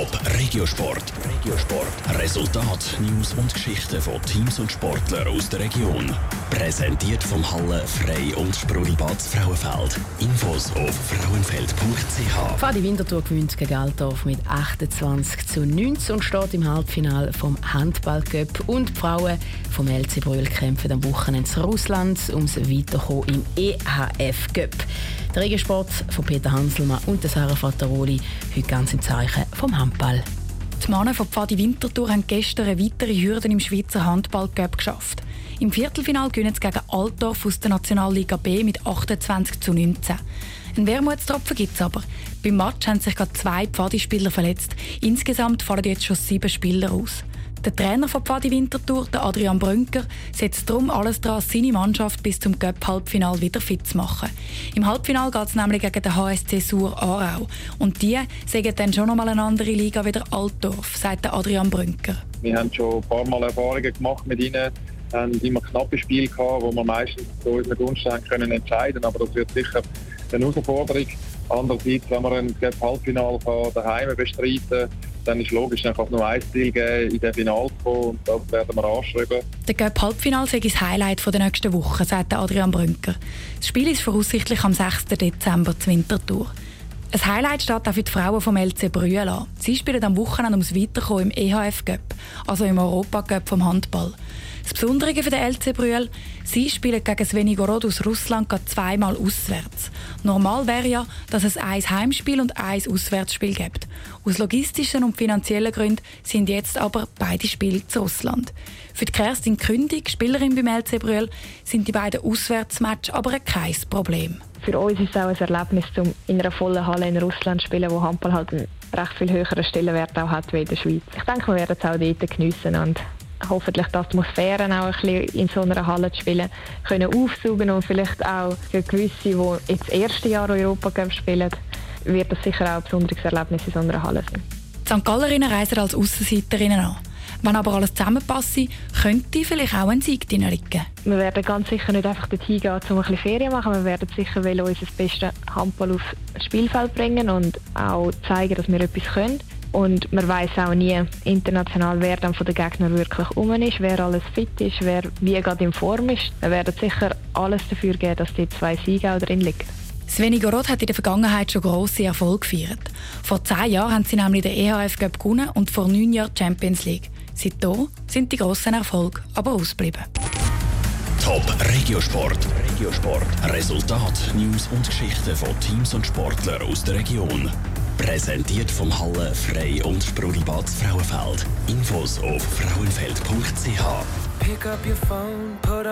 Top Regiosport. Regiosport. Resultat, News und Geschichten von Teams und Sportlern aus der Region. Präsentiert vom Halle Frei und Sprudelbad Frauenfeld. Infos auf frauenfeld.ch. Fadi Winterthur gewinnt gegen Altdorf mit 28 zu 19 und steht im Halbfinale vom Handballcup. Und die Frauen vom LC Brühl kämpfen am Wochenende in Russland ums Weiterkommen im EHF Cup. Der Regensport von Peter Hanselmann und Sarah Fattaroli heute ganz im Zeichen vom Handball. Die Männer von Pfadi Winterthur haben gestern weitere Hürde im Schweizer Handball-Cup geschafft. Im Viertelfinal gewinnen sie gegen Altdorf aus der Nationalliga B mit 28 zu 19. Ein Wermutstropfen gibt es aber. Beim Match haben sich gerade zwei Pfadi-Spieler verletzt. Insgesamt fallen jetzt schon sieben Spieler aus. Der Trainer von Pfadi Winterthur, Adrian Brünker, setzt darum alles daran, seine Mannschaft bis zum Cup-Halbfinal wieder fit zu machen. Im Halbfinal geht es nämlich gegen den HSC Sur Aarau. Und die sagen dann schon nochmal eine andere Liga wie der Altdorf, sagt Adrian Brünker. Wir haben schon ein paar Mal Erfahrungen gemacht mit ihnen, haben immer knappe Spiele gehabt, wo wir meistens zu unseren Gunsten können entscheiden Aber das wird sicher eine Herausforderung. Andererseits, wenn wir ein Halbfinale daheim bestreiten dann ist logisch, einfach nur ein Ziel geben, in den Finale zu kommen und das werden wir anschreiben. Der Göpp Halbfinale sei das Highlight der nächsten Woche, sagt Adrian Brünker. Das Spiel ist voraussichtlich am 6. Dezember zur Wintertour. Ein Highlight steht auch für die Frauen vom LC Brühl an. Sie spielen am Wochenende ums Weiterkommen im EHF Cup, also im Europa Cup vom Handball. Das Besondere für den LC Brühl, sie spielen gegen Svenigorod aus Russland zweimal auswärts. Normal wäre ja, dass es ein Heimspiel und ein Auswärtsspiel gibt. Aus logistischen und finanziellen Gründen sind jetzt aber beide Spiele zu Russland. Für die Kerstin Kündig, Spielerin beim LC Brühl, sind die beiden Auswärtsmatches aber kein Problem. Für uns ist es auch ein Erlebnis, um in einer vollen Halle in Russland zu spielen, wo Handball halt einen recht viel höheren Stellenwert auch hat wie in der Schweiz. Ich denke, wir werden es auch dort geniessen und hoffentlich die Atmosphäre auch ein bisschen in so einer Halle zu spielen, können aufsaugen und vielleicht auch für gewisse, die jetzt das erste Jahr Europa spielen, wird das sicher auch ein besonderes Erlebnis in so einer Halle sein. Die St. Gallerinnen reisen als Aussenseiterinnen an. Wenn aber alles zusammenpasst, könnte vielleicht auch ein Sieg drin liegen. Wir werden ganz sicher nicht einfach dorthin gehen, um ein bisschen Ferien machen. Wir werden sicher unser bestes Handball aufs Spielfeld bringen und auch zeigen, dass wir etwas können. Und man weiß auch nie international, wer dann von den Gegnern wirklich um ist, wer alles fit ist, wer wie gerade in Form ist. Wir werden sicher alles dafür geben, dass die zwei Siege auch drin liegen. Svenigorod hat in der Vergangenheit schon grosse Erfolge gefeiert. Vor zehn Jahren haben sie nämlich den EHF Cup gewonnen und vor neun Jahren die Champions League. Seitdem sind die grossen Erfolge aber ausgeblieben. Top Regiosport. Regiosport. Resultat, News und Geschichten von Teams und Sportlern aus der Region. Präsentiert vom Halle Frei und Sprudelbad Frauenfeld. Infos auf frauenfeld.ch.